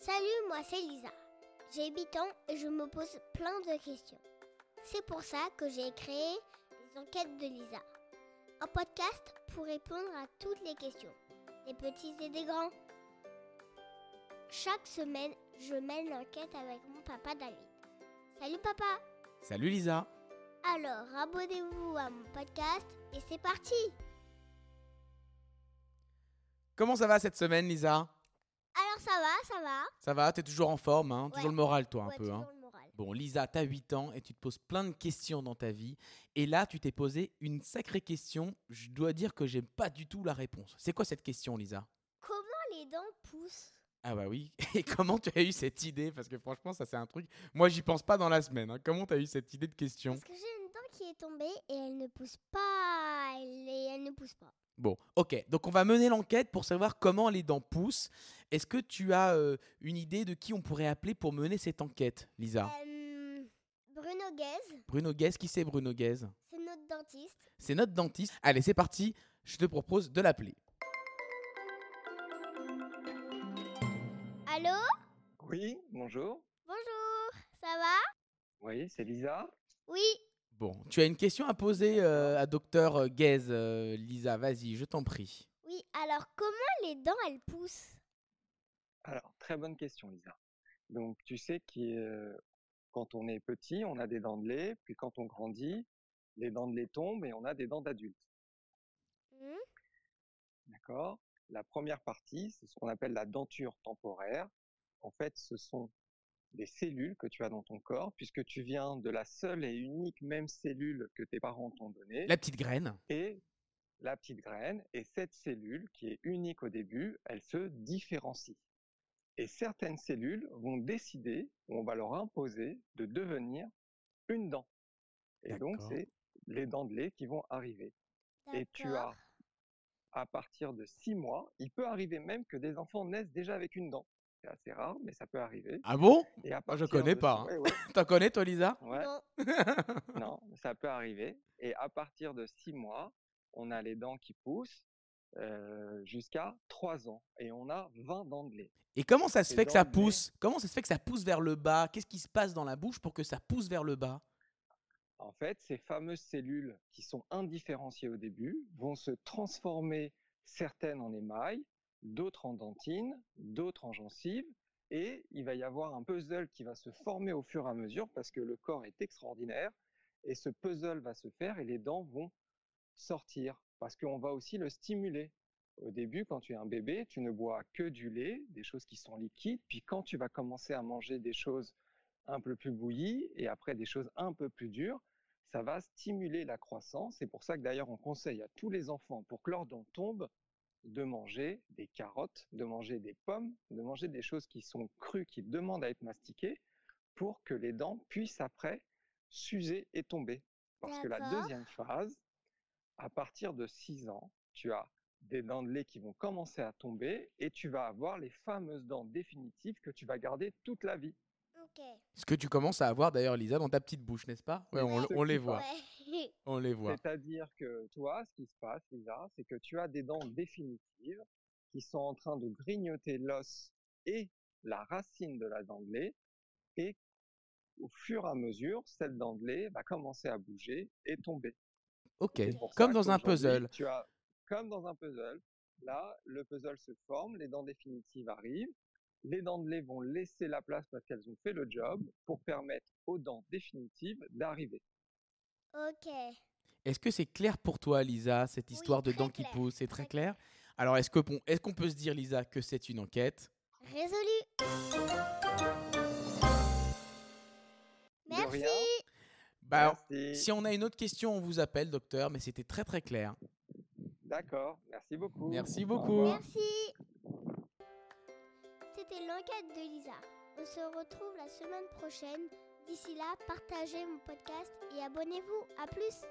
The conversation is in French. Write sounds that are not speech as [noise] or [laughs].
Salut, moi c'est Lisa. J'ai 8 ans et je me pose plein de questions. C'est pour ça que j'ai créé les enquêtes de Lisa. Un podcast pour répondre à toutes les questions, des petits et des grands. Chaque semaine, je mène l'enquête avec mon papa David. Salut papa Salut Lisa Alors, abonnez-vous à mon podcast et c'est parti Comment ça va cette semaine Lisa? Ça va, ça va Ça va, t'es toujours en forme, hein toujours le moral toi un peu. Hein toujours le moral. bon Lisa, t'as 8 ans et tu te poses plein de questions dans ta vie. Et là, tu t'es posé une sacrée question. Je dois dire que j'aime pas du tout la réponse. C'est quoi cette question Lisa? Comment les dents poussent? Ah bah oui. [laughs] Et comment tu as eu cette idée? Parce que franchement, ça c'est un truc... Moi, j'y pense pas dans la semaine. hein. Comment tu as eu cette idée de question? Parce que j'ai qui est tombée et elle ne pousse pas. Elle, est- elle ne pousse pas. Bon, ok. Donc on va mener l'enquête pour savoir comment les dents poussent. Est-ce que tu as euh, une idée de qui on pourrait appeler pour mener cette enquête, Lisa? Euh, Bruno Guez, Bruno Guez, qui c'est Bruno Guez? C'est notre dentiste. C'est notre dentiste. Allez, c'est parti. Je te propose de l'appeler. Allô? Oui, bonjour. Bonjour, ça va? Oui, c'est Lisa? Oui, Bon, tu as une question à poser euh, à docteur Guez, euh, Lisa. Vas-y, je t'en prie. oui. Alors, comment les dents, elles poussent? Alors, très bonne question, Lisa. Donc, tu sais que euh, quand on est petit, on a des dents de lait, puis quand on grandit, les dents de lait tombent et on a des dents d'adulte. Hmm, D'accord? La première partie, c'est ce qu'on appelle la denture temporaire. En fait, ce sont des cellules que tu as dans ton corps, puisque tu viens de la seule et unique même cellule que tes parents t'ont donnée. La petite graine. et la petite graine. Et cette cellule, qui est unique au début, elle se différencie. Et certaines cellules vont décider, ou on va leur imposer, de devenir une dent. Et donc, c'est les dents de lait qui vont arriver. Et tu as, à partir de six mois, il peut arriver même que des enfants naissent déjà avec une dent. C'est assez rare, mais ça peut arriver. Ah bon? Et à Moi, je partir connais de- pas, hein. Ouais, ouais, [laughs] T'en connais, toi, Lisa? Ouais. Non, [laughs] Non, ça peut arriver. Et à partir de six mois, on a les dents qui poussent euh, jusqu'à trois ans. Et on a 20 dents de lait. Et comment ça se Les fait que ça pousse? Comment ça se fait que ça pousse vers le bas? Qu'est-ce qui se passe dans la bouche pour que ça pousse vers le bas? En fait, ces fameuses cellules qui sont indifférenciées au début vont se transformer certaines en émail, d'autres en dentine, d'autres en gencives. Et il va y avoir un puzzle qui va se former au fur et à mesure parce que le corps est extraordinaire. Et ce puzzle va se faire et les dents vont sortir parce qu'on va aussi le stimuler. Au début, quand tu es un bébé, tu ne bois que du lait, des choses qui sont liquides. Puis quand tu vas commencer à manger des choses un peu plus bouillies et après des choses un peu plus dures, ça va stimuler la croissance. C'est pour ça que d'ailleurs on conseille à tous les enfants, pour que leurs dents tombent, de manger des carottes, de manger des pommes, de manger des choses qui sont crues, qui demandent à être mastiquées, pour que les dents puissent après s'user et tomber. Parce que la deuxième phase, à partir de 6 ans, tu as des dents de lait qui vont commencer à tomber et tu vas avoir les fameuses dents définitives que tu vas garder toute la vie. ok. Ce que tu commences à avoir d'ailleurs, Lisa, dans ta petite bouche, n'est-ce pas? Ouais, on, les voit. Ouais. [laughs] On les voit. C'est-à-dire que toi, ce qui se passe, Lisa, c'est que tu as des dents définitives qui sont en train de grignoter l'os et la racine de la dent de lait. Et au fur et à mesure, cette dent de lait va commencer à bouger et tomber. Ok. Comme dans un puzzle. Tu as, comme dans un puzzle, là, le puzzle se forme, les dents définitives arrivent. Les dents de lait vont laisser la place parce qu'elles ont fait le job pour permettre aux dents définitives d'arriver. Ok. Est-ce que c'est clair pour toi, Lisa, cette Oui, histoire de dents qui poussent C'est très très clair? Alors, est-ce qu'on peut se dire, Lisa, que c'est une enquête? Résolu. De Merci. Bah, Merci. si on a une autre question, on vous appelle, docteur, mais c'était très très clair. D'accord, merci beaucoup. Merci Au beaucoup. Merci. C'était l'enquête de Lisa. On se retrouve la semaine prochaine. D'ici là, partagez mon podcast et abonnez-vous. À plus.